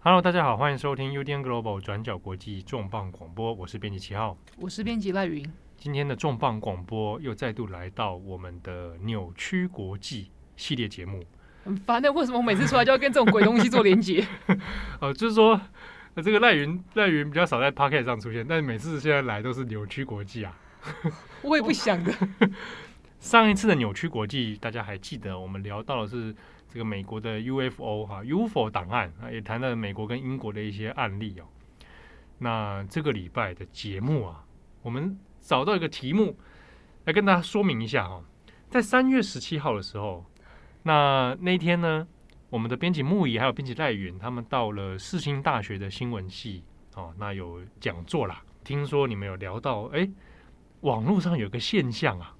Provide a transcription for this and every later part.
Hello，大家好，欢迎收听 UDN Global 转角国际重磅广播，我是编辑七号，我是编辑赖云。今天的重磅广播又再度来到我们的扭曲国际系列节目，很烦的，为什么我每次出来就要跟这种鬼东西做连接？呃，就是说，这个赖云赖云比较少在 Podcast 上出现，但是每次现在来都是扭曲国际啊。我也不想的。上一次的扭曲国际，大家还记得？我们聊到的是这个美国的 UFO 哈 UFO 档案啊，也谈了美国跟英国的一些案例哦。那这个礼拜的节目啊，我们。找到一个题目来跟大家说明一下哈，在三月十七号的时候，那那天呢，我们的编辑木仪还有编辑赖云，他们到了世新大学的新闻系哦，那有讲座啦。听说你们有聊到，哎，网络上有个现象啊，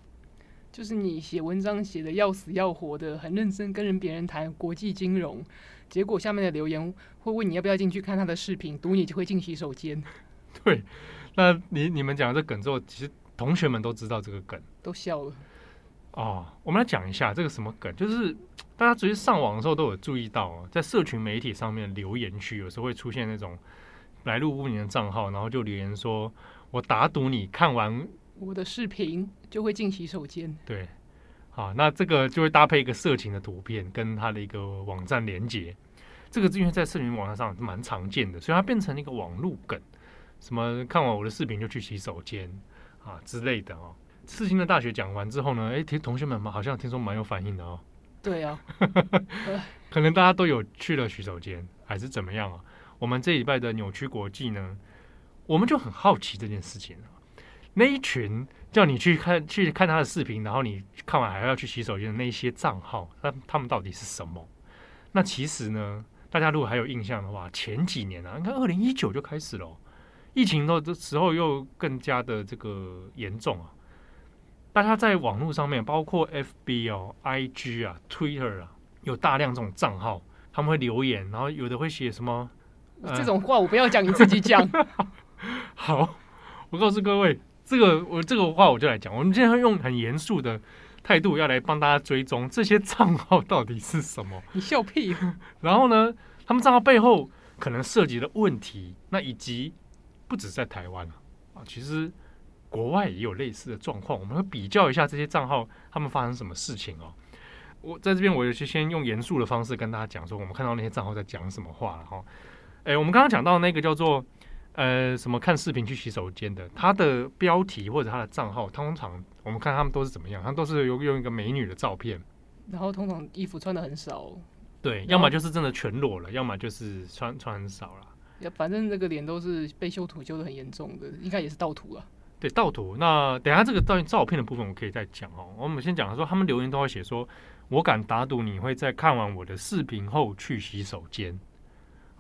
就是你写文章写的要死要活的，很认真跟人别人谈国际金融，结果下面的留言会问你要不要进去看他的视频，读你就会进洗手间。对。那你你们讲这梗之后，其实同学们都知道这个梗，都笑了。哦，我们来讲一下这个什么梗，就是大家直接上网的时候都有注意到，在社群媒体上面留言区，有时候会出现那种来路不明的账号，然后就留言说：“我打赌你看完我的视频就会进洗手间。”对，好，那这个就会搭配一个色情的图片跟他的一个网站连接，这个因为在视频网站上蛮常见的，所以它变成一个网路梗。什么看完我的视频就去洗手间啊之类的哦。世新的大学讲完之后呢，哎，听同学们好像听说蛮有反应的哦。对啊，可能大家都有去了洗手间，还是怎么样啊？我们这礼拜的扭曲国际呢，我们就很好奇这件事情。那一群叫你去看去看他的视频，然后你看完还要去洗手间的那些账号，那他们到底是什么？那其实呢，大家如果还有印象的话，前几年啊，你看二零一九就开始了。疫情的时候又更加的这个严重啊！大家在网络上面，包括 FB 哦、IG 啊、Twitter 啊，有大量这种账号，他们会留言，然后有的会写什么？这种话我不要讲，你自己讲。好，我告诉各位，这个我这个话我就来讲。我们今天会用很严肃的态度要来帮大家追踪这些账号到底是什么。你笑屁！然后呢，他们账号背后可能涉及的问题，那以及。不止在台湾啊，其实国外也有类似的状况。我们会比较一下这些账号，他们发生什么事情哦。我在这边，我有些先用严肃的方式跟大家讲说，我们看到那些账号在讲什么话了哈。哎，我们刚刚讲到那个叫做呃什么看视频去洗手间的，他的标题或者他的账号，通常我们看他们都是怎么样？他都是用用一个美女的照片，然后通常衣服穿的很少，对，要么就是真的全裸了，要么就是穿穿很少了。反正这个脸都是被修图修的很严重的，应该也是盗图了。对，盗图。那等下这个照照片的部分，我可以再讲哦。我们先讲说，他们留言都会写说：“我敢打赌你会在看完我的视频后去洗手间。”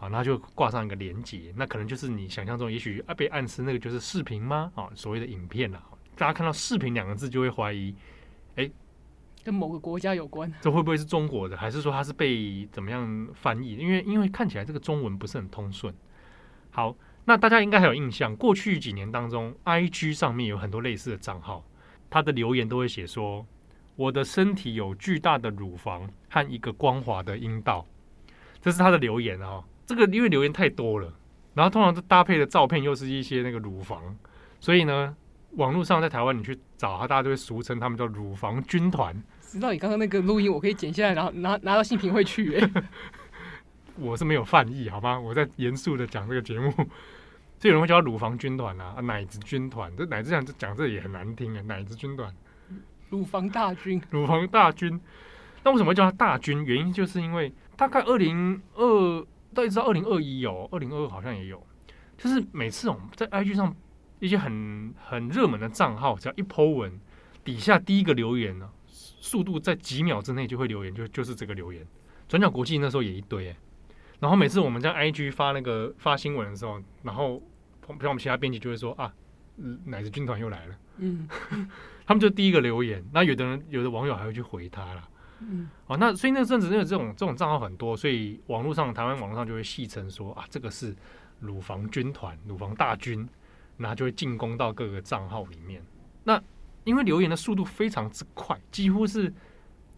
啊，那就挂上一个连接，那可能就是你想象中，也许啊被暗示那个就是视频吗？啊，所谓的影片啊，大家看到“视频”两个字就会怀疑，哎，跟某个国家有关，这会不会是中国的，还是说它是被怎么样翻译？因为因为看起来这个中文不是很通顺。好，那大家应该还有印象，过去几年当中，IG 上面有很多类似的账号，他的留言都会写说：“我的身体有巨大的乳房和一个光滑的阴道。”这是他的留言啊、哦。这个因为留言太多了，然后通常都搭配的照片又是一些那个乳房，所以呢，网络上在台湾你去找他，大家都会俗称他们叫“乳房军团”。知道你刚刚那个录音，我可以剪下来，然后拿拿到信评会去、欸。我是没有犯意，好吗？我在严肃的讲这个节目，所以有人会叫乳房军团啊，奶子军团。这奶子讲这讲这也很难听啊，奶子军团，乳房大军，乳房大军。那为什么会叫它大军？原因就是因为大概二零二，到一直到二零二一有，二零二二好像也有，就是每次我们在 IG 上一些很很热门的账号，只要一 po 文，底下第一个留言呢，速度在几秒之内就会留言，就就是这个留言。转角国际那时候也一堆、欸。然后每次我们在 IG 发那个发新闻的时候，然后像我们其他编辑就会说啊，奶子军团又来了。嗯，他们就第一个留言，那有的人有的网友还会去回他啦。嗯，哦，那所以那阵子因为这种这种账号很多，所以网络上台湾网络上就会戏称说啊，这个是乳房军团、乳房大军，那就会进攻到各个账号里面。那因为留言的速度非常之快，几乎是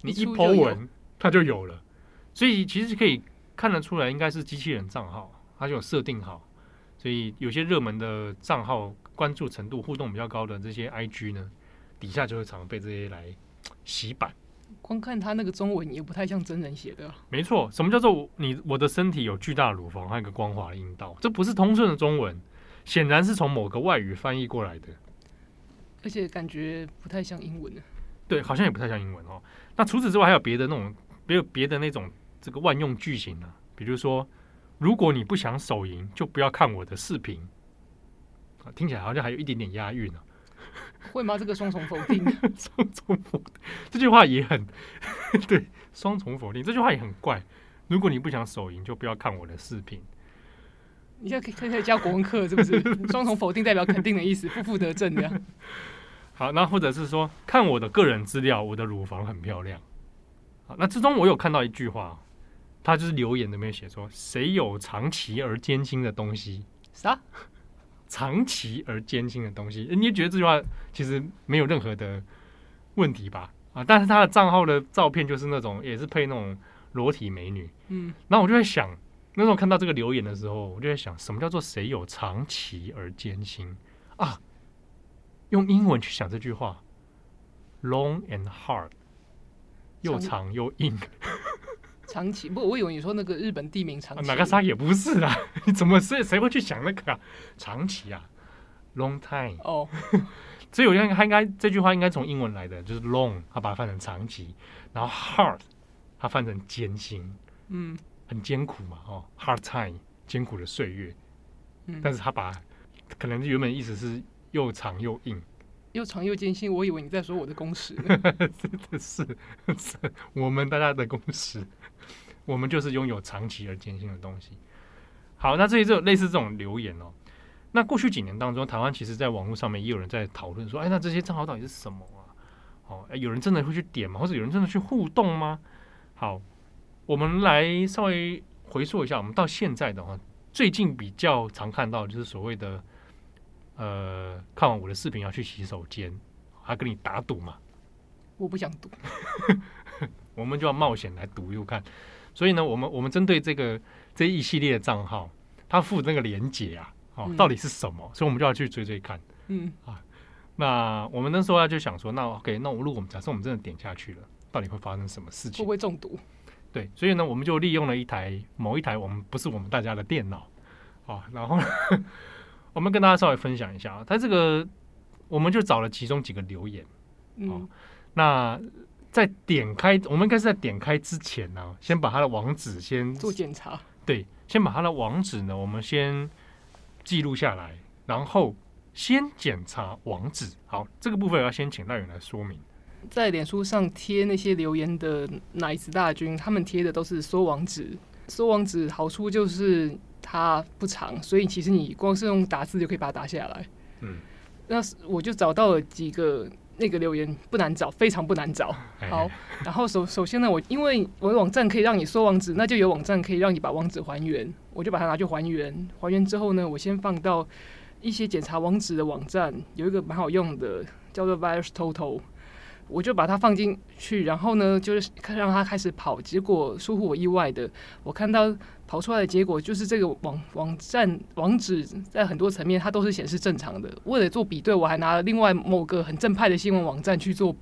你一 po 文它就有了，所以其实可以。看得出来应该是机器人账号，它就有设定好，所以有些热门的账号关注程度、互动比较高的这些 IG 呢，底下就会常被这些来洗版。光看他那个中文也不太像真人写的啊。没错，什么叫做你我的身体有巨大的乳房和一个光滑的阴道？这不是通顺的中文，显然是从某个外语翻译过来的。而且感觉不太像英文。对，好像也不太像英文哦。那除此之外，还有别的那种，没有别的那种这个万用句型呢？比如说，如果你不想手淫，就不要看我的视频。啊，听起来好像还有一点点押韵呢。会吗？这个双重否定，双重否定，这句话也很 对，双重否定这句话也很怪。如果你不想手淫，就不要看我的视频。你现在可以可以教国文课是不是？双重否定代表肯定的意思，负负得正这样。好，那或者是说，看我的个人资料，我的乳房很漂亮。好，那之中我有看到一句话，他就是留言里面写说：“谁有长期而艰辛的东西？”啥？长期而艰辛的东西，你也觉得这句话其实没有任何的问题吧？啊，但是他的账号的照片就是那种，也是配那种裸体美女。嗯，然后我就在想，那时候看到这个留言的时候，我就在想，什么叫做谁有长期而艰辛啊？用英文去想这句话，long and hard，又长又硬。长期 不，我以为你说那个日本地名长崎，哪个啥也不是啊？你怎么谁谁会去想那个啊？长期啊，long time 哦。所以我觉得他应该这句话应该从英文来的，就是 long，他把它翻成长期，然后 hard，他翻成艰辛，嗯，很艰苦嘛，哦，hard time，艰苦的岁月。嗯，但是他把可能原本意思是又长又硬，又长又艰辛。我以为你在说我的工时，真 的是，是我们大家的工时。我们就是拥有长期而艰辛的东西。好，那这些这类似这种留言哦，那过去几年当中，台湾其实在网络上面也有人在讨论说，哎，那这些账号到底是什么啊？哦，有人真的会去点吗？或者有人真的去互动吗？好，我们来稍微回溯一下，我们到现在的话，最近比较常看到就是所谓的，呃，看完我的视频要去洗手间，还跟你打赌嘛？我不想赌，我们就要冒险来赌赌看。所以呢，我们我们针对这个这一系列的账号，它附那个连接啊，哦，嗯、到底是什么？所以我们就要去追追看。嗯啊，那我们那时候要就想说，那 OK，那如果我们假设我们真的点下去了，到底会发生什么事情？会不会中毒？对，所以呢，我们就利用了一台某一台我们不是我们大家的电脑啊，然后 我们跟大家稍微分享一下啊，它这个我们就找了其中几个留言，嗯，那。在点开，我们应该是在点开之前呢，先把它的网址先做检查。对，先把它的网址呢，我们先记录下来，然后先检查网址。好，这个部分要先请赖远来说明。在脸书上贴那些留言的奶子大军，他们贴的都是缩网址。缩网址好处就是它不长，所以其实你光是用打字就可以把它打下来。嗯，那我就找到了几个。那个留言不难找，非常不难找。好，然后首首先呢，我因为我的网站可以让你搜网址，那就有网站可以让你把网址还原，我就把它拿去还原。还原之后呢，我先放到一些检查网址的网站，有一个蛮好用的，叫做 VirusTotal。我就把它放进去，然后呢，就是让它开始跑。结果出乎我意外的，我看到跑出来的结果就是这个网网站网址在很多层面它都是显示正常的。为了做比对，我还拿了另外某个很正派的新闻网站去做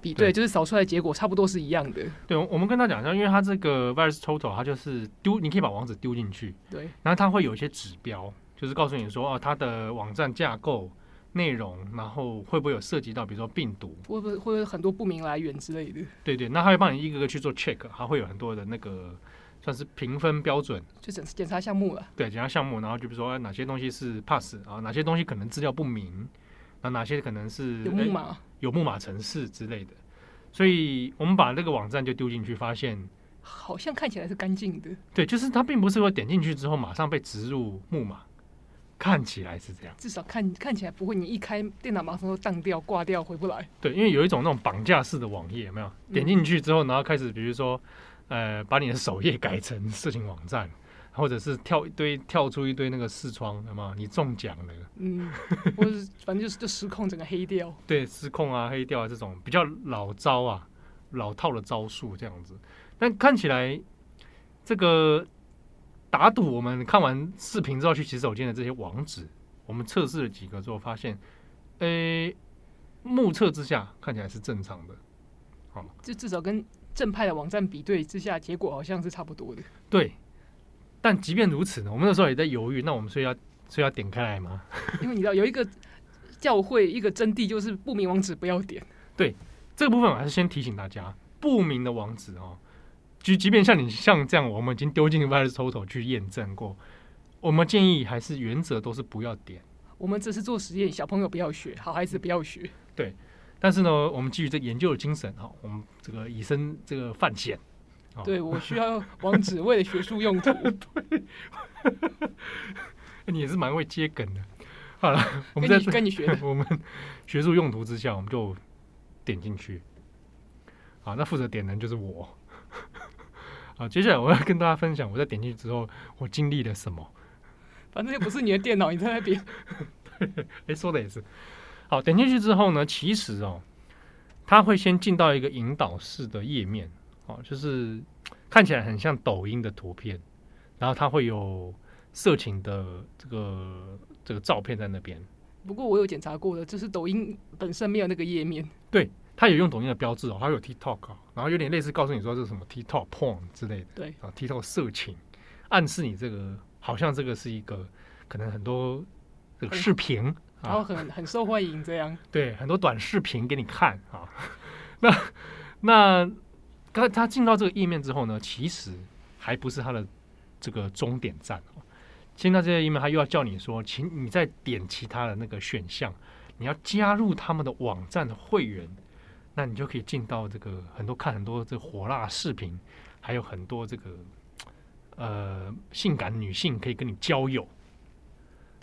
比对，对就是扫出来的结果差不多是一样的。对，我们跟他讲一下，因为它这个 VirusTotal 它就是丢，你可以把网址丢进去，对，然后它会有一些指标，就是告诉你说哦，它的网站架构。内容，然后会不会有涉及到，比如说病毒，会不会会有很多不明来源之类的？对对，那他会帮你一个个去做 check，它会有很多的那个算是评分标准，就检检查项目了。对，检查项目，然后就比如说哪些东西是 pass 啊，哪些东西可能资料不明，那哪些可能是有木马、有木马城市之类的。所以我们把那个网站就丢进去，发现好像看起来是干净的。对，就是它并不是说点进去之后马上被植入木马。看起来是这样，至少看看起来不会，你一开电脑马上就当掉、挂掉、回不来。对，因为有一种那种绑架式的网页，有没有？点进去之后，然后开始，比如说，呃，把你的首页改成色情网站，或者是跳一堆、跳出一堆那个视窗，那么？你中奖了，嗯，或者反正就是就失控，整个黑掉。对，失控啊，黑掉啊，这种比较老招啊，老套的招数这样子。但看起来这个打赌，我们看完视频之后去洗手间的这些网址，我们测试了几个之后发现，诶、欸，目测之下看起来是正常的。好，就至少跟正派的网站比对之下，结果好像是差不多的。对，但即便如此呢，我们那时候也在犹豫，那我们所以要所以要点开来吗？因为你知道有一个教会一个真谛，就是不明网址不要点。对，这个部分我还是先提醒大家，不明的网址哦。即即便像你像这样，我们已经丢进 VirusTotal 去验证过，我们建议还是原则都是不要点。我们只是做实验，小朋友不要学，好孩子不要学。对，但是呢，我们基于这研究的精神哈，我们这个以身这个犯险。对，我需要网址为了学术用途。对，你也是蛮会接梗的。好了，我们在跟你学的，我们学术用途之下，我们就点进去。好，那负责点的人就是我。好，接下来我要跟大家分享我在点进去之后我经历了什么。反正又不是你的电脑，你在那边。对，哎、欸，说的也是。好，点进去之后呢，其实哦，它会先进到一个引导式的页面，哦，就是看起来很像抖音的图片，然后它会有色情的这个这个照片在那边。不过我有检查过的，就是抖音本身没有那个页面。对。它有用抖音的标志哦，它有 TikTok，然后有点类似告诉你说这是什么 TikTok porn 之类的，对啊，TikTok 色情，暗示你这个好像这个是一个可能很多这个视频，然后很很受欢迎这样，对，很多短视频给你看啊。那那刚他进到这个页面之后呢，其实还不是他的这个终点站哦。进到这个页面，他又要叫你说，请你再点其他的那个选项，你要加入他们的网站的会员。那你就可以进到这个很多看很多这个火辣视频，还有很多这个呃性感女性可以跟你交友。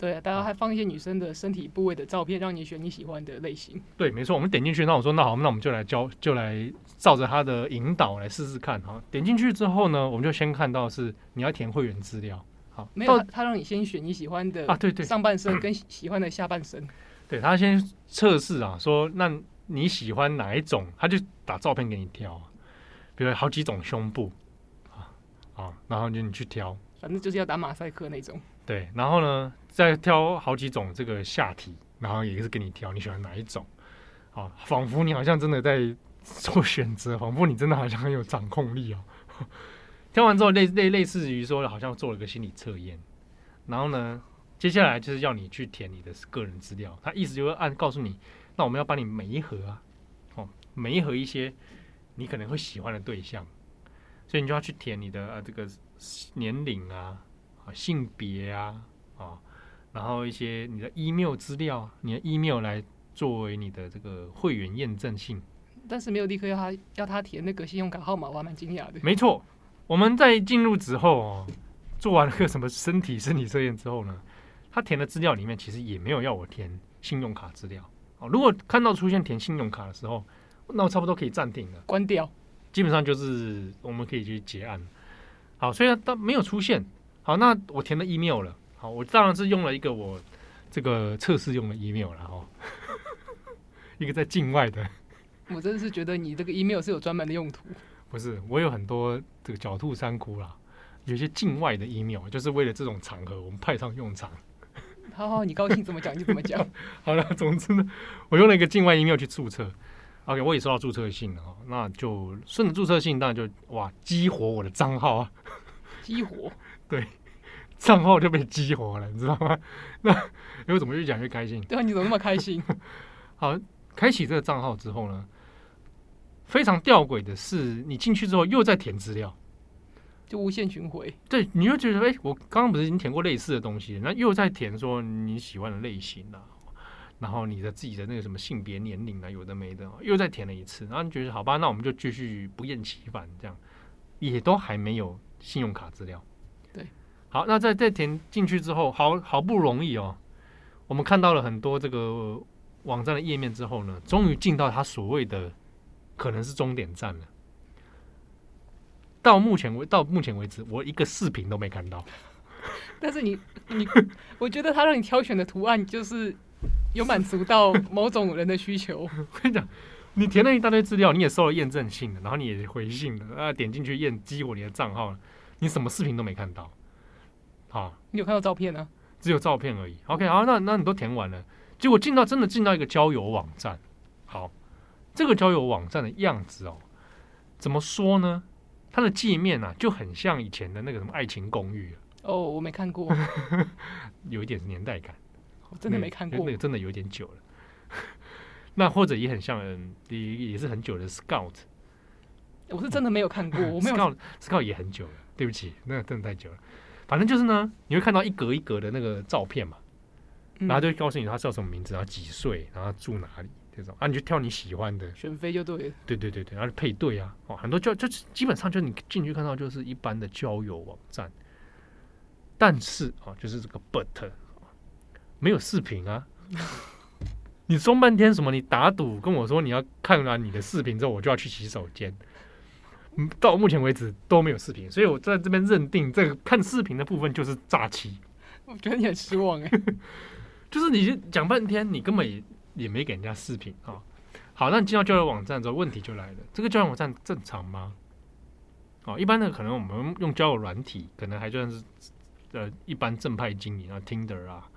对，大家还放一些女生的身体部位的照片，让你选你喜欢的类型。对，没错，我们点进去，那我说那好，那我们就来教，就来照着他的引导来试试看哈。点进去之后呢，我们就先看到是你要填会员资料。好，没有他，他让你先选你喜欢的啊，对对，上半身跟喜欢的下半身。对，他先测试啊，说那。你喜欢哪一种？他就打照片给你挑，比如好几种胸部啊啊，然后就你去挑，反正就是要打马赛克那种。对，然后呢，再挑好几种这个下体，然后也是给你挑，你喜欢哪一种？啊，仿佛你好像真的在做选择，仿佛你真的好像很有掌控力哦。挑完之后，类类类似于说，好像做了个心理测验，然后呢，接下来就是要你去填你的个人资料，他意思就是按告诉你。那我们要帮你媒合啊，哦，媒合一些你可能会喜欢的对象，所以你就要去填你的呃这个年龄，啊性别啊，啊，然后一些你的 email 资料，你的 email 来作为你的这个会员验证信。但是没有立刻要他要他填那个信用卡号码，我还蛮惊讶的。没错，我们在进入之后哦，做完了个什么身体身体测验之后呢，他填的资料里面其实也没有要我填信用卡资料。哦，如果看到出现填信用卡的时候，那我差不多可以暂停了，关掉。基本上就是我们可以去结案。好，虽然他没有出现，好，那我填了 email 了。好，我当然是用了一个我这个测试用的 email 了哈，一个在境外的。我真的是觉得你这个 email 是有专门的用途。不是，我有很多这个狡兔三窟啦，有些境外的 email 就是为了这种场合我们派上用场。好好，你高兴怎么讲就怎么讲。好了，总之呢，我用了一个境外 email 去注册，OK，我也收到注册信了哦，那就顺着注册信，当然就哇激活我的账号啊，激活，对，账号就被激活了，你知道吗？那因为怎么越讲越开心？对啊，你怎么那么开心？好，开启这个账号之后呢，非常吊诡的是，你进去之后又在填资料。就无限循环，对，你就觉得哎、欸，我刚刚不是已经填过类似的东西，那又在填说你喜欢的类型啊，然后你的自己的那个什么性别、年龄啊，有的没的，又再填了一次，然后你觉得好吧，那我们就继续不厌其烦，这样也都还没有信用卡资料。对，好，那在在填进去之后，好好不容易哦，我们看到了很多这个网站的页面之后呢，终于进到他所谓的可能是终点站了。到目前为到目前为止，我一个视频都没看到。但是你你，我觉得他让你挑选的图案就是有满足到某种人的需求。我跟你讲，你填了一大堆资料，你也收了验证信了，然后你也回信了，啊，点进去验激活你的账号了，你什么视频都没看到。好，你有看到照片呢、啊？只有照片而已。OK，好，那那你都填完了，结果进到真的进到一个交友网站，好，这个交友网站的样子哦，怎么说呢？它的界面啊，就很像以前的那个什么爱情公寓哦，我没看过，有一点年代感，我真的没看过，那个真的有点久了。那或者也很像，也也是很久的 Scout，我是真的没有看过，我没有 Scout Scout 也很久了，对不起，那真的太久了。反正就是呢，你会看到一格一格的那个照片嘛，嗯、然后就会告诉你他叫什么名字，然后几岁，然后住哪里这种。啊，你就挑你喜欢的，选妃就对了，对对对对，然后配对啊，哦，很多就就基本上就你进去看到就是一般的交友网站，但是啊，就是这个 but 没有视频啊，你说半天什么？你打赌跟我说你要看完你的视频之后，我就要去洗手间。到目前为止都没有视频，所以我在这边认定这个看视频的部分就是诈欺。我觉得你很失望哎，就是你讲半天，你根本也也没给人家视频啊。好，那你进到交友网站之后，问题就来了：这个交友网站正常吗？哦，一般的可能我们用交友软体，可能还算是呃一般正派经营啊，Tinder 啊，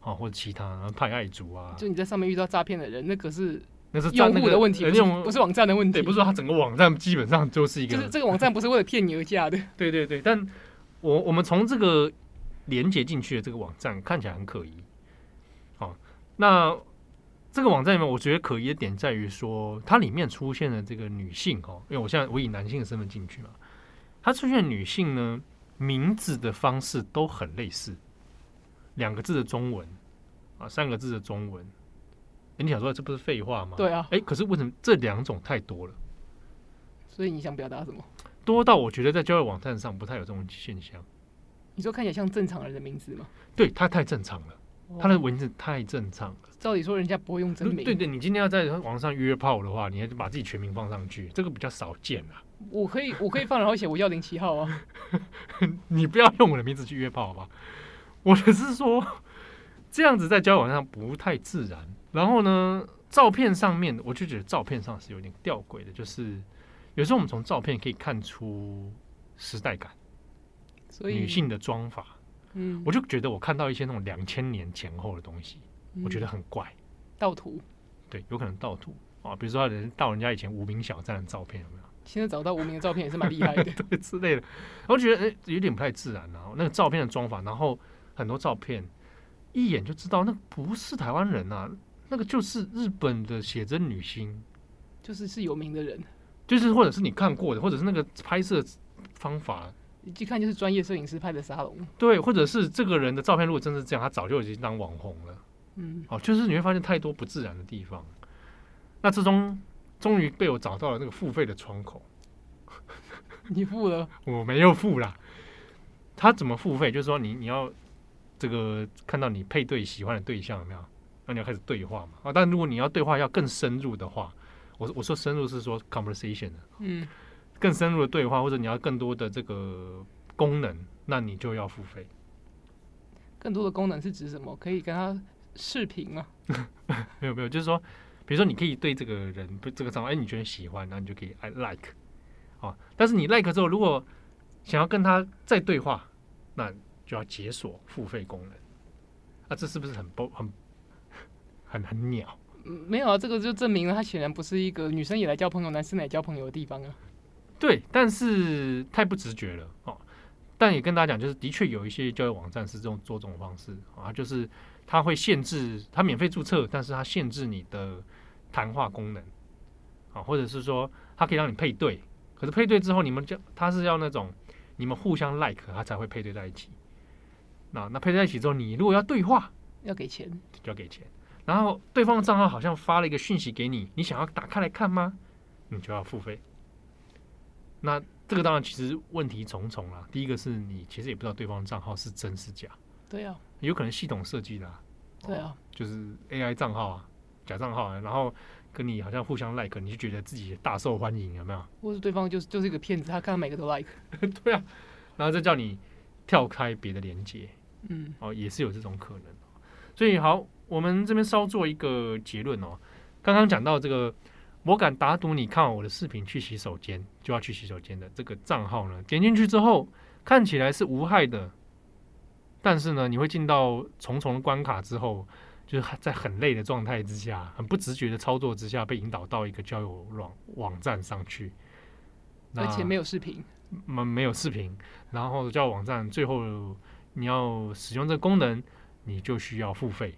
哦或者其他派爱族啊。就你在上面遇到诈骗的人，那可是。那是用户的问题，不是网站的问题。也，不是说它整个网站基本上就是一个，就是这个网站不是为了骗你而架的。对对对，但我我们从这个连接进去的这个网站看起来很可疑。好，那这个网站里面，我觉得可疑的点在于说，它里面出现的这个女性哦，因为我现在我以男性的身份进去嘛，它出现的女性呢，名字的方式都很类似，两个字的中文啊，三个字的中文。你想说这不是废话吗？对啊，哎，可是为什么这两种太多了？所以你想表达什么？多到我觉得在交友网站上不太有这种现象。你说看起来像正常人的名字吗？对，他太正常了，他的文字太正常了。照理说人家不会用真名。对对，你今天要在网上约炮的话，你还是把自己全名放上去，这个比较少见啊。我可以，我可以放，然后写我幺零七号啊。你不要用我的名字去约炮好吧？我的是说，这样子在交友网上不太自然。然后呢，照片上面我就觉得照片上是有点吊诡的，就是有时候我们从照片可以看出时代感，所以女性的妆法，嗯，我就觉得我看到一些那种两千年前后的东西，我觉得很怪，盗图，对，有可能盗图。啊，比如说人盗人家以前无名小站的照片有没有？现在找到无名的照片也是蛮厉害的，对之类的，我觉得哎有点不太自然啊，那个照片的妆法，然后很多照片一眼就知道那不是台湾人啊。那个就是日本的写真女星，就是是有名的人，就是或者是你看过的，或者是那个拍摄方法，一看就是专业摄影师拍的沙龙。对，或者是这个人的照片如果真是这样，他早就已经当网红了。嗯，哦，就是你会发现太多不自然的地方。那最终终于被我找到了那个付费的窗口，你付了？我没有付啦。他怎么付费？就是说你你要这个看到你配对喜欢的对象有没有？那你要开始对话嘛？啊，但如果你要对话要更深入的话，我我说深入是说 conversation 的，嗯，更深入的对话，或者你要更多的这个功能，那你就要付费。更多的功能是指什么？可以跟他视频吗？没有没有，就是说，比如说你可以对这个人对这个账号，哎，你觉得喜欢，那你就可以 I like，啊，但是你 like 之后，如果想要跟他再对话，那就要解锁付费功能。那这是不是很不很？很很鸟，没有啊，这个就证明了他显然不是一个女生也来交朋友，男生来交朋友的地方啊。对，但是太不直觉了哦。但也跟大家讲，就是的确有一些交友网站是这种做这种方式啊，就是它会限制它免费注册，但是它限制你的谈话功能啊，或者是说它可以让你配对，可是配对之后你们就他是要那种你们互相 like，他才会配对在一起。那那配对在一起之后，你如果要对话，要给钱，就要给钱。然后对方的账号好像发了一个讯息给你，你想要打开来看吗？你就要付费。那这个当然其实问题重重啦。第一个是你其实也不知道对方的账号是真是假。对啊，有可能系统设计的。对啊，就是 AI 账号啊，假账号啊，然后跟你好像互相 like，你就觉得自己大受欢迎，有没有？或是对方就是就是一个骗子，他看到每个都 like。对啊，然后再叫你跳开别的连接。嗯，哦，也是有这种可能。所以好。我们这边稍做一个结论哦。刚刚讲到这个，我敢打赌，你看我的视频去洗手间就要去洗手间的这个账号呢，点进去之后看起来是无害的，但是呢，你会进到重重的关卡之后，就是在很累的状态之下，很不直觉的操作之下，被引导到一个交友网网站上去，而且没有视频，没没有视频，然后交友网站最后你要使用这个功能，你就需要付费。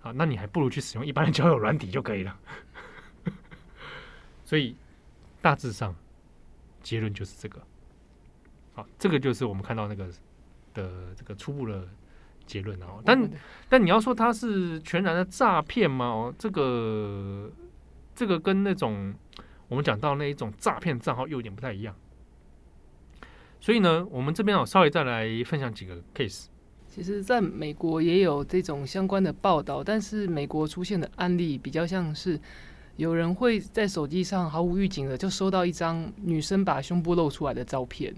啊，那你还不如去使用一般的交友软体就可以了。所以大致上结论就是这个。好，这个就是我们看到那个的这个初步的结论哦。但但你要说它是全然的诈骗吗？哦，这个这个跟那种我们讲到那一种诈骗账号又有点不太一样。所以呢，我们这边哦稍微再来分享几个 case。其实，在美国也有这种相关的报道，但是美国出现的案例比较像是有人会在手机上毫无预警的就收到一张女生把胸部露出来的照片，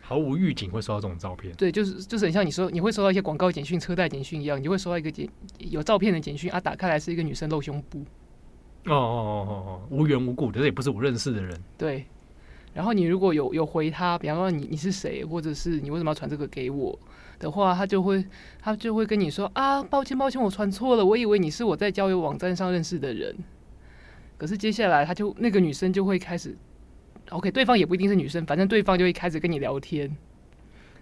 毫无预警会收到这种照片。对，就是就是很像你说你会收到一些广告简讯、车贷简讯一样，你就会收到一个简有照片的简讯啊，打开来是一个女生露胸部。哦哦哦哦哦，无缘无故的，这也不是我认识的人。对，然后你如果有有回他，比方说你你是谁，或者是你为什么要传这个给我？的话，他就会他就会跟你说啊，抱歉抱歉，我传错了，我以为你是我在交友网站上认识的人。可是接下来，他就那个女生就会开始，OK，对方也不一定是女生，反正对方就会开始跟你聊天。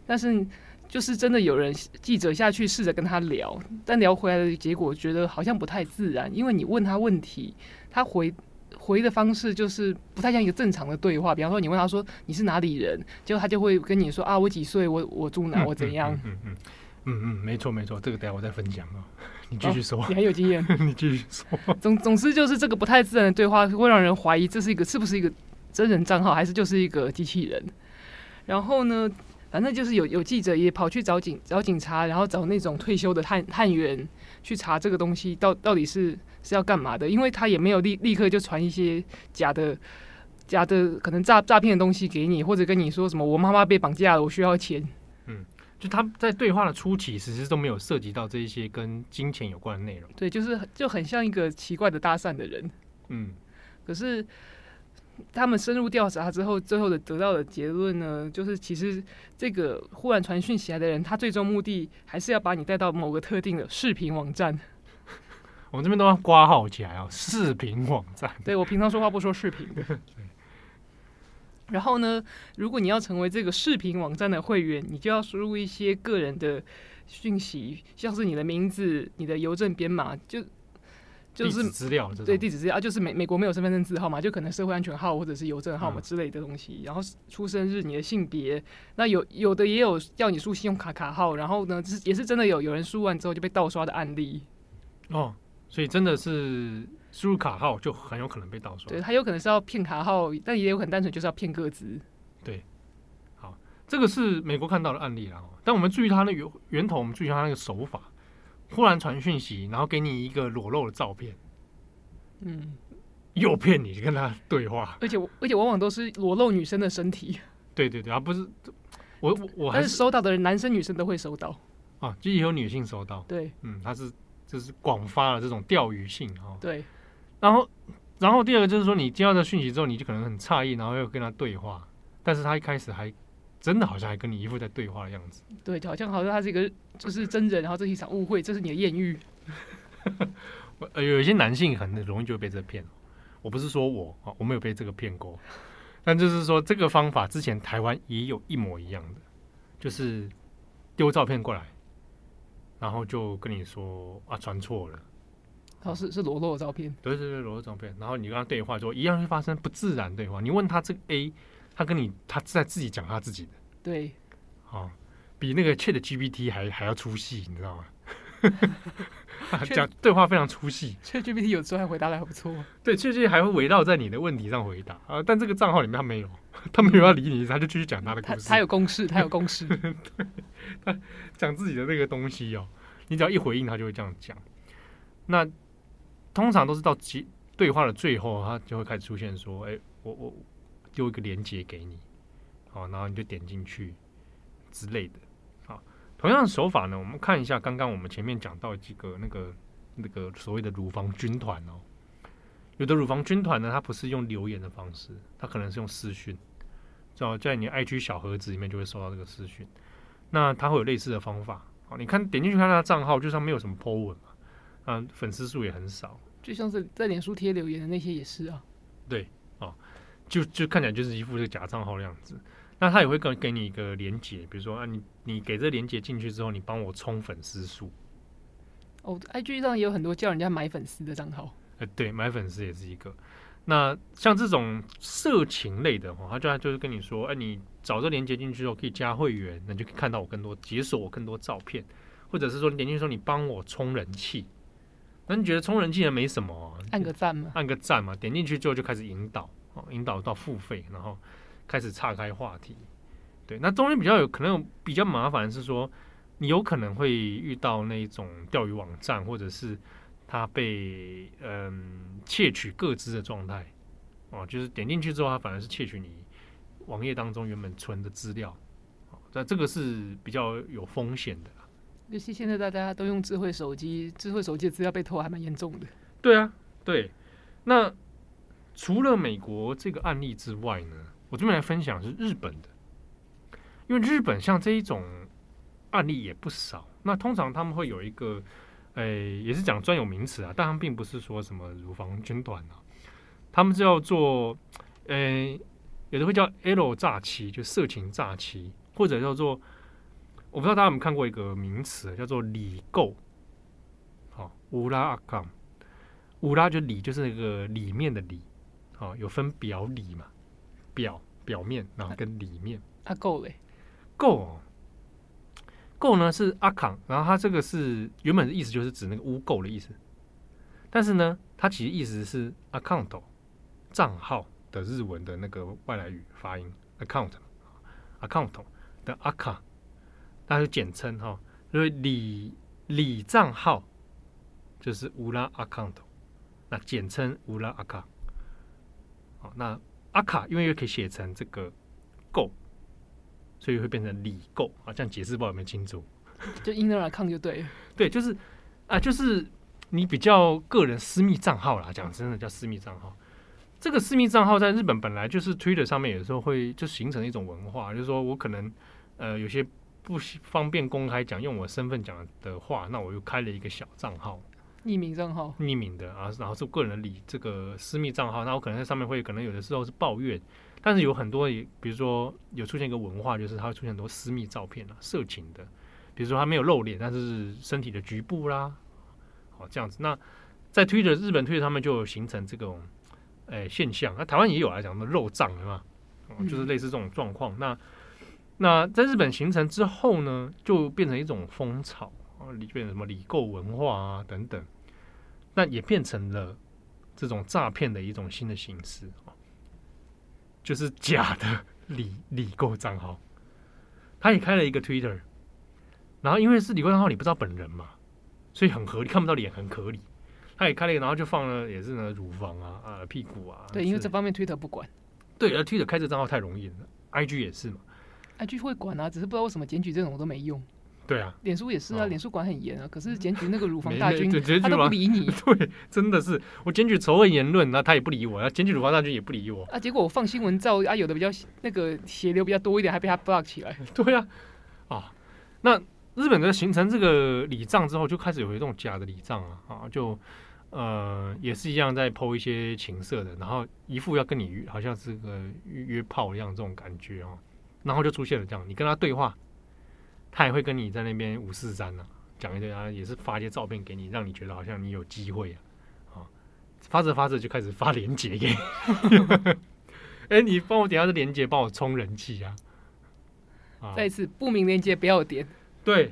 但是就是真的有人记者下去试着跟他聊，但聊回来的结果觉得好像不太自然，因为你问他问题，他回。回的方式就是不太像一个正常的对话，比方说你问他说你是哪里人，结果他就会跟你说啊，我几岁，我我住哪，我怎样。嗯嗯嗯嗯嗯，没错没错，这个等下我再分享哦。你继续说，哦，你很有经验，你继续说。总总之就是这个不太自然的对话会让人怀疑这是一个是不是一个真人账号，还是就是一个机器人。然后呢，反正就是有有记者也跑去找警找警察，然后找那种退休的探探员去查这个东西到到底是。是要干嘛的？因为他也没有立立刻就传一些假的、假的可能诈诈骗的东西给你，或者跟你说什么“我妈妈被绑架了，我需要钱”。嗯，就他在对话的初期，其实都没有涉及到这一些跟金钱有关的内容。对，就是就很像一个奇怪的搭讪的人。嗯，可是他们深入调查之后，最后的得到的结论呢，就是其实这个忽然传讯息来的人，他最终目的还是要把你带到某个特定的视频网站。我们这边都要挂号起来哦，视频网站。对，我平常说话不说视频。对。然后呢，如果你要成为这个视频网站的会员，你就要输入一些个人的讯息，像是你的名字、你的邮政编码，就就是资料。对，地址资料啊，就是美美国没有身份证字号嘛，就可能社会安全号或者是邮政号码之类的东西。嗯、然后出生日、你的性别，那有有的也有要你输信用卡卡号。然后呢，是也是真的有有人输完之后就被盗刷的案例。哦。所以真的是输入卡号就很有可能被盗刷。对，他有可能是要骗卡号，但也有可能单纯就是要骗个资。对，好，这个是美国看到的案例啦。但我们注意他那个源头，我们注意他那个手法，忽然传讯息，然后给你一个裸露的照片，嗯，诱骗你跟他对话，而且而且往往都是裸露女生的身体。对对对，而不是我我我还是，是收到的人，男生女生都会收到啊，就也有女性收到。对，嗯，他是。就是广发了这种钓鱼信哈，对。然后，然后第二个就是说，你接到这讯息之后，你就可能很诧异，然后又跟他对话，但是他一开始还真的好像还跟你一副在对话的样子。对，就好像好像他是一个就是真人，然后这是一场误会，这是你的艳遇。呃，有一些男性很容易就会被这骗。我不是说我啊，我没有被这个骗过，但就是说这个方法之前台湾也有一模一样的，就是丢照片过来。然后就跟你说啊，传错了，哦，是是裸露的照片，对对对，裸露照片。然后你跟他对话之后，一样会发生不自然对话。你问他这个 A，他跟你他在自己讲他自己的，对，哦，比那个 Chat GPT 还还要出戏，你知道吗？讲对话非常出戏，Chat GPT 有时候还回答的还不错，对，Chat GPT 还会围绕在你的问题上回答啊。但这个账号里面他没有，他没有要理你，他就继续讲他的故事。他，他有公式，他有公式，对，他讲自己的那个东西哦。你只要一回应，他就会这样讲。那通常都是到结对话的最后，他就会开始出现说：“哎，我我丢一个连接给你，好，然后你就点进去之类的。”好，同样的手法呢，我们看一下刚刚我们前面讲到几个那个那个所谓的乳房军团哦。有的乳房军团呢，它不是用留言的方式，它可能是用私讯，在在你 IG 小盒子里面就会收到这个私讯。那它会有类似的方法。好，你看点进去看他的账号，就算没有什么 po 文嘛，嗯，粉丝数也很少。就像是在脸书贴留言的那些也是啊。对，哦，就就看起来就是一副这个假账号的样子。那他也会给给你一个连接，比如说啊，你你给这个连接进去之后，你帮我充粉丝数。哦，IG 上也有很多叫人家买粉丝的账号。呃，对，买粉丝也是一个。那像这种色情类的话，他就他就是跟你说，哎，你找这连接进去之后可以加会员，那就可以看到我更多，解锁我更多照片，或者是说你点进去说你帮我充人气，那你觉得充人气也没什么，啊，按个赞嘛，按个赞嘛，点进去之后就开始引导，哦，引导到付费，然后开始岔开话题。对，那中间比较有可能比较麻烦的是说，你有可能会遇到那种钓鱼网站，或者是。他被嗯窃取各资的状态哦，就是点进去之后，他反而是窃取你网页当中原本存的资料，哦那这个是比较有风险的。尤其现在大家都用智慧手机，智慧手机的资料被偷还蛮严重的。对啊，对。那除了美国这个案例之外呢，我这边来分享是日本的，因为日本像这一种案例也不少。那通常他们会有一个。哎，也是讲专有名词啊，但他们并不是说什么乳房军团啊，他们是要做，哎，有的会叫 L 诈欺，就色情诈欺，或者叫做，我不知道大家有没有看过一个名词叫做里购，好，乌拉阿康，乌拉就里就是那个里面的里，好，有分表里嘛，表表面，然后跟里面，啊够嘞，够。垢呢是阿康，然后它这个是原本的意思就是指那个污垢的意思，但是呢，它其实意思是 account 账号的日文的那个外来语发音 account account 的阿卡，那就简称哈，所以里里账号就是乌拉 account，那简称乌拉阿卡。好，那阿卡因为又可以写成这个够。所以会变成里购啊，这样解释不知道有没有清楚？就 inner account 就对，对，就是啊，就是你比较个人私密账号啦，讲真的叫私密账号。这个私密账号在日本本来就是 Twitter 上面，有时候会就形成一种文化，就是说我可能呃有些不方便公开讲，用我身份讲的话，那我又开了一个小账号，匿名账号，匿名的啊，然后是个人的理这个私密账号，那我可能在上面会可能有的时候是抱怨。但是有很多，也比如说有出现一个文化，就是它会出现很多私密照片啊，色情的，比如说他没有露脸，但是身体的局部啦，好这样子。那在推特日本推特他们就有形成这种诶、欸、现象，那台湾也有来讲的肉账是吧？就是类似这种状况。那那在日本形成之后呢，就变成一种风潮啊，里变成什么理购文化啊等等，那也变成了这种诈骗的一种新的形式。就是假的 理理购账号，他也开了一个 Twitter，然后因为是理购账号，你不知道本人嘛，所以很合理，看不到脸很合理。他也开了一个，然后就放了也是呢乳房啊啊屁股啊。对，因为这方面 Twitter 不管。对，而 Twitter 开这账号太容易了，IG 也是嘛。IG 会管啊，只是不知道为什么检举这种都没用。对啊，脸书也是啊，脸书管很严啊。可是检举那个乳房大军，他都不理你。对，真的是我检举仇恨言论，那他也不理我；要检举乳房大军也不理我。啊，结果我放新闻照啊，有的比较那个血流比较多一点，还被他 block 起来。对啊，啊，那日本的形成这个礼账之后，就开始有一种假的礼账啊，啊，就呃也是一样在 po 一些情色的，然后一副要跟你约，好像是个约约炮一样这种感觉啊，然后就出现了这样，你跟他对话。他也会跟你在那边五四三呢，讲一堆啊，也是发一些照片给你，让你觉得好像你有机会啊，啊，发着发着就开始发链接给你，哎、欸，你帮我点下这链接，帮我充人气啊，啊，再一次不明链接不要点，对，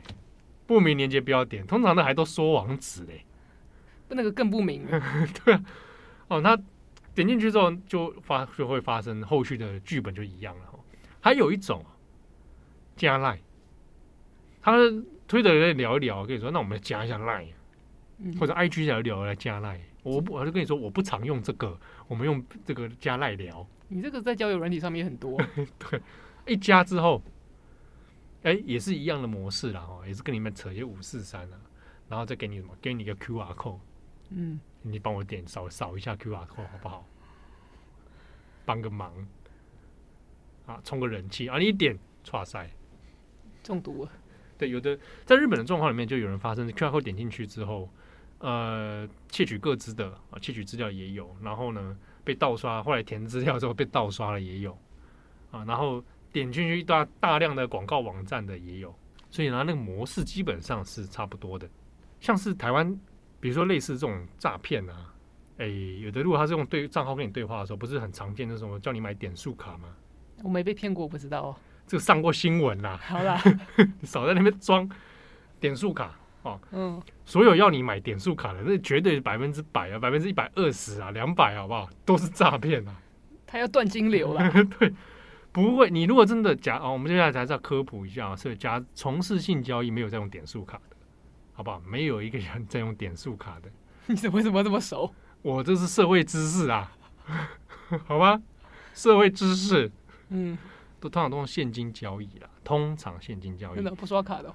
不明链接不要点，通常的还都说网址嘞，那个更不明，对啊，哦，那点进去之后就发就会发生后续的剧本就一样了，还有一种加赖。他推着在聊一聊，跟你说，那我们加一下 Line，或者 IG 聊一聊来加 Line。我不，我就跟你说，我不常用这个，我们用这个加 Line 聊。你这个在交友软体上面也很多。对，一加之后，哎，也是一样的模式啦，哦，也是跟你们扯一些五四三啊，然后再给你什么，给你一个 QR code，嗯，你帮我点扫扫一下 QR code 好不好？帮个忙，啊，充个人气啊，你一点，哇塞。中毒了。对，有的在日本的状况里面，就有人发生 QR code 点进去之后，呃，窃取个资的啊，窃取资料也有，然后呢被盗刷，后来填资料之后被盗刷了也有啊，然后点进去一大大量的广告网站的也有，所以呢，那个模式基本上是差不多的。像是台湾，比如说类似这种诈骗啊，哎，有的如果他是用对账号跟你对话的时候，不是很常见那种叫你买点数卡吗？我没被骗过，我不知道哦。这个上过新闻啦，好啦，你 少在那边装点数卡哦。嗯，所有要你买点数卡的，那绝对百分之百啊，百分之一百二十啊，两百好不好？都是诈骗啊！他要断金流了。对，不会。你如果真的假哦，我们接下来还是要科普一下啊，是假从事性交易没有在用点数卡的，好不好？没有一个人在用点数卡的。你怎么为什么这么熟？我这是社会知识啊，好吧？社会知识，嗯。都通常都用现金交易啦，通常现金交易。真的不刷卡的？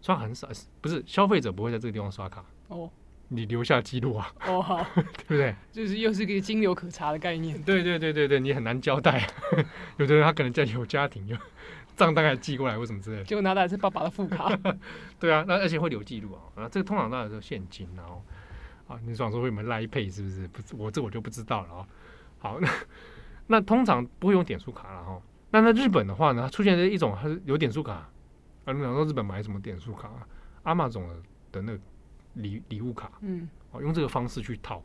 刷很少，不是消费者不会在这个地方刷卡。哦，你留下记录啊。哦，好，对不对？就是又是一个金流可查的概念。对对对对对，你很难交代。有的人他可能在有家庭，就账单还寄过来，或什么之类的。结果拿的是爸爸的副卡。对啊，那而且会留记录啊。啊，这个通常当然是现金，然后啊，你想说会有没有 Line Pay 是不是？不，我这我就不知道了啊。好，那那通常不会用点数卡了哈。那在日本的话呢，它出现的一种它是有点数卡啊。你想说日本买什么点数卡啊？阿玛总的那个礼礼物卡，嗯，哦，用这个方式去套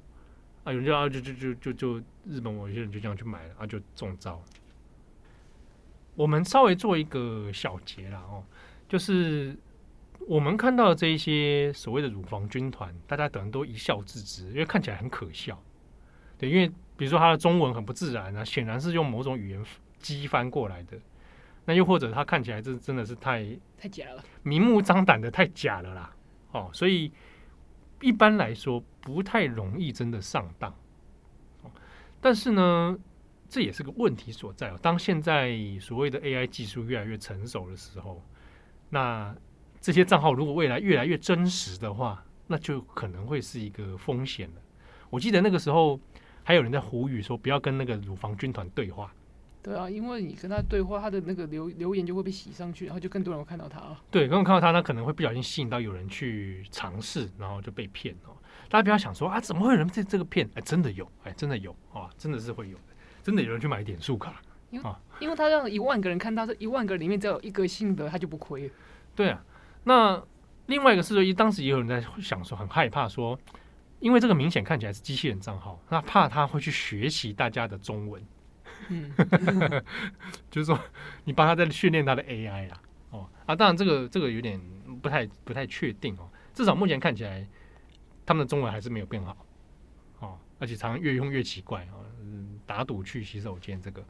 啊，有人就啊就就就就就日本某些人就这样去买了啊，就中招。我们稍微做一个小结啦哦，就是我们看到这一些所谓的乳房军团，大家可能都一笑置之，因为看起来很可笑。对，因为比如说他的中文很不自然啊，显然是用某种语言。机翻过来的，那又或者他看起来这真的是太太假了，明目张胆的太假了啦，哦，所以一般来说不太容易真的上当，哦，但是呢，这也是个问题所在哦。当现在所谓的 AI 技术越来越成熟的时候，那这些账号如果未来越来越真实的话，那就可能会是一个风险了。我记得那个时候还有人在呼吁说，不要跟那个乳房军团对话。对啊，因为你跟他对话，他的那个留留言就会被洗上去，然后就更多人会看到他啊。对，刚刚看到他，他可能会不小心吸引到有人去尝试，然后就被骗哦。大家不要想说啊，怎么会有人这这个骗？哎，真的有，哎，真的有啊，真的是会有的，真的有人去买点数卡。因为，啊，因为他让一万个人看到，这一万个人里面只要有一个信的，他就不亏。对啊，那另外一个是说，当时也有人在想说，很害怕说，因为这个明显看起来是机器人账号，那怕他会去学习大家的中文。嗯，就是说，你帮他在训练他的 AI 啦，哦啊，当然这个这个有点不太不太确定哦，至少目前看起来，他们的中文还是没有变好，哦，而且常常越用越奇怪哦，打赌去洗手间这个，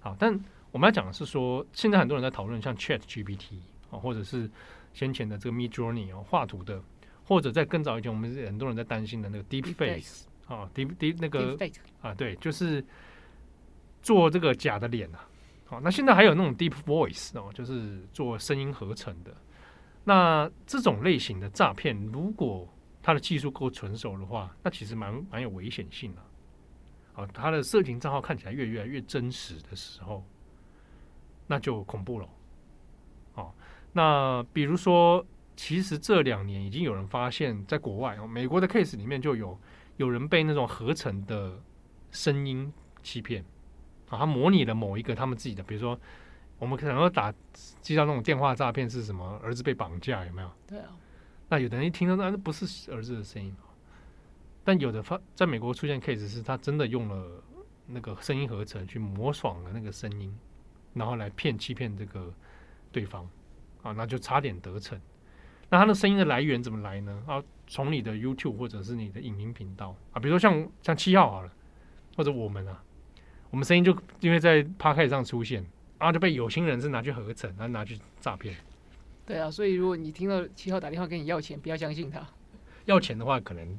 好，但我们要讲的是说，现在很多人在讨论像 Chat GPT 哦，或者是先前的这个 Midjourney 哦，画图的，或者在更早以前，我们很多人在担心的那个 Deep Face 啊，Deep Deep 那个啊，对，就是。做这个假的脸啊，好，那现在还有那种 Deep Voice 哦，就是做声音合成的。那这种类型的诈骗，如果它的技术够纯熟的话，那其实蛮蛮有危险性的。好，它的色情账号看起来越越来越真实的时候，那就恐怖了。哦，那比如说，其实这两年已经有人发现，在国外哦，美国的 case 里面就有有人被那种合成的声音欺骗。啊，他模拟了某一个他们自己的，比如说，我们可能会打接到那种电话诈骗是什么？儿子被绑架有没有？对啊。那有的人一听到那那不是儿子的声音，但有的发在美国出现 case 是他真的用了那个声音合成去模仿了那个声音，然后来骗欺骗这个对方啊，那就差点得逞。那他的声音的来源怎么来呢？啊，从你的 YouTube 或者是你的影音频道啊，比如说像像七号好了，或者我们啊。我们声音就因为在 Podcast 上出现，然后就被有心人士拿去合成，然后拿去诈骗。对啊，所以如果你听到七号打电话跟你要钱，不要相信他。要钱的话，可能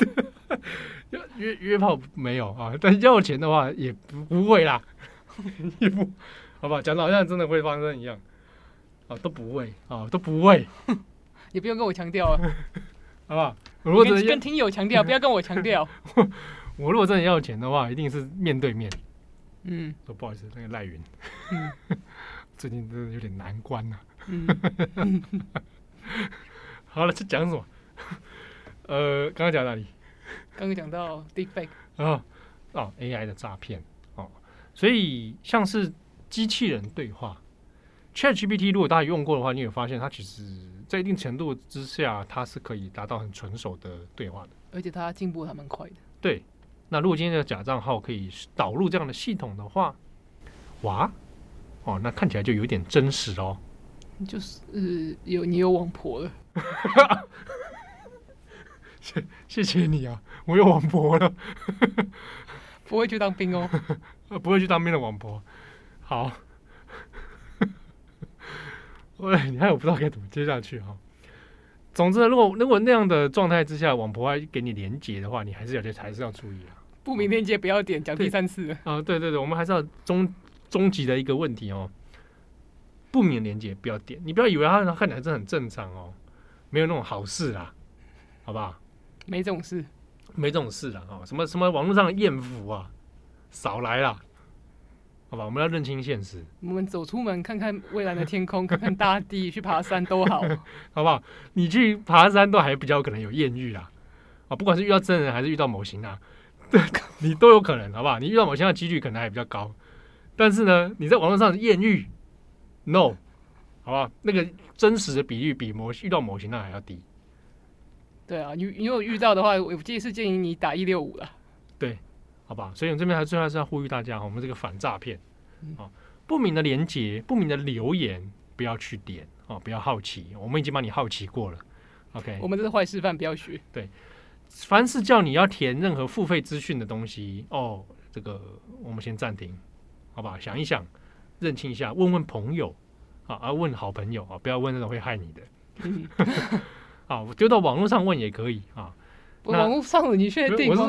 约约炮没有啊，但要钱的话也不不会啦，也不好吧？讲的好像真的会发生一样啊，都不会啊，都不会。你 不用跟我强调啊，好不好？如果跟跟听友强调，不要跟我强调。我如果真的要钱的话，一定是面对面。嗯，说不好意思，那个赖云，最近真的有点难关呐、啊。嗯，好了，这讲什么？呃，刚刚讲哪里？刚刚讲到 deepfake 啊，哦，AI 的诈骗哦，所以像是机器人对话，ChatGPT，如果大家用过的话，你有发现它其实在一定程度之下，它是可以达到很纯熟的对话的，而且它进步还蛮快的。对，那如果今天的假账号可以导入这样的系统的话，哇，哦，那看起来就有点真实哦。就是、呃、有你有网婆了，谢谢谢你啊，我有网婆了，不会去当兵哦，不会去当兵的网婆，好，喂，你还有不知道该怎么接下去哈。总之，如果如果那样的状态之下，网婆还给你连接的话，你还是有些还是要注意啊。不明连结不要点，讲第三次啊，对对对，我们还是要终终极的一个问题哦。不明连接不要点，你不要以为他看起来是很正常哦，没有那种好事啦，好不好？没这种事，没这种事啦。哦。什么什么网络上的艳福啊，少来啦，好吧？我们要认清现实。我们走出门看看蔚蓝的天空，看看大地，去爬山都好，好不好？你去爬山都还比较可能有艳遇啦，啊，不管是遇到真人还是遇到模型啊，对，你都有可能，好不好？你遇到模型的几率可能还比较高，但是呢，你在网络上的艳遇。No，好吧，那个真实的比率比模遇到模型那还要低。对啊，你你有遇到的话，我建议是建议你打一六五了。对，好吧，所以我们这边还最后还是要呼吁大家，我们这个反诈骗啊，不明的连接、不明的留言不要去点啊，不要好奇，我们已经帮你好奇过了。OK，我们这是坏示范，不要学。对，凡是叫你要填任何付费资讯的东西，哦，这个我们先暂停，好吧，想一想。认清一下，问问朋友啊，啊，问好朋友啊，不要问那种会害你的。啊，丢到网络上问也可以啊。网络上的你确定吗？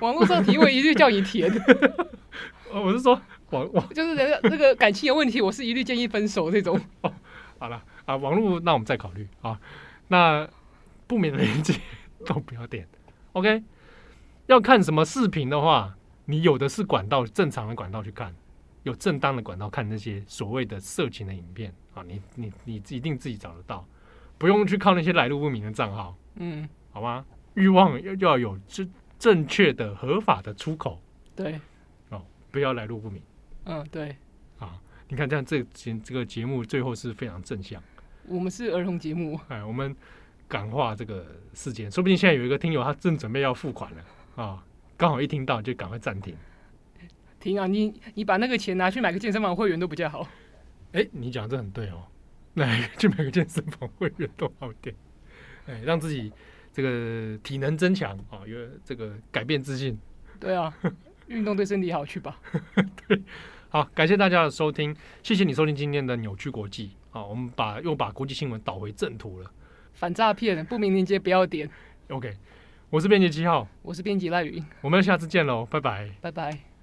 网络上提问一律叫你填。我是说网网就是人家这个感情有问题，我是一律建议分手这种。哦，好了啊，网络那我们再考虑啊。那不明的连接 都不要点。OK，要看什么视频的话，你有的是管道，正常的管道去看。有正当的管道看那些所谓的色情的影片。啊，你你你一定自己找得到，不用去靠那些来路不明的账号，嗯，好吗？欲望要要有正正确的合法的出口，对，哦，不要来路不明，嗯，对，啊，你看这样这节这个节目最后是非常正向，我们是儿童节目，哎，我们感化这个事件，说不定现在有一个听友他正准备要付款了啊，刚好一听到就赶快暂停。停啊！你你把那个钱拿去买个健身房会员都比较好。哎、欸，你讲这很对哦，那 去买个健身房会员都好点。哎、欸，让自己这个体能增强啊，有这个改变自信。对啊，运动对身体好，去吧。对，好，感谢大家的收听，谢谢你收听今天的扭曲国际。啊，我们把又把国际新闻导回正途了。反诈骗，不明链接不要点。OK，我是编辑七号，我是编辑赖云，我们下次见喽，拜拜，拜拜。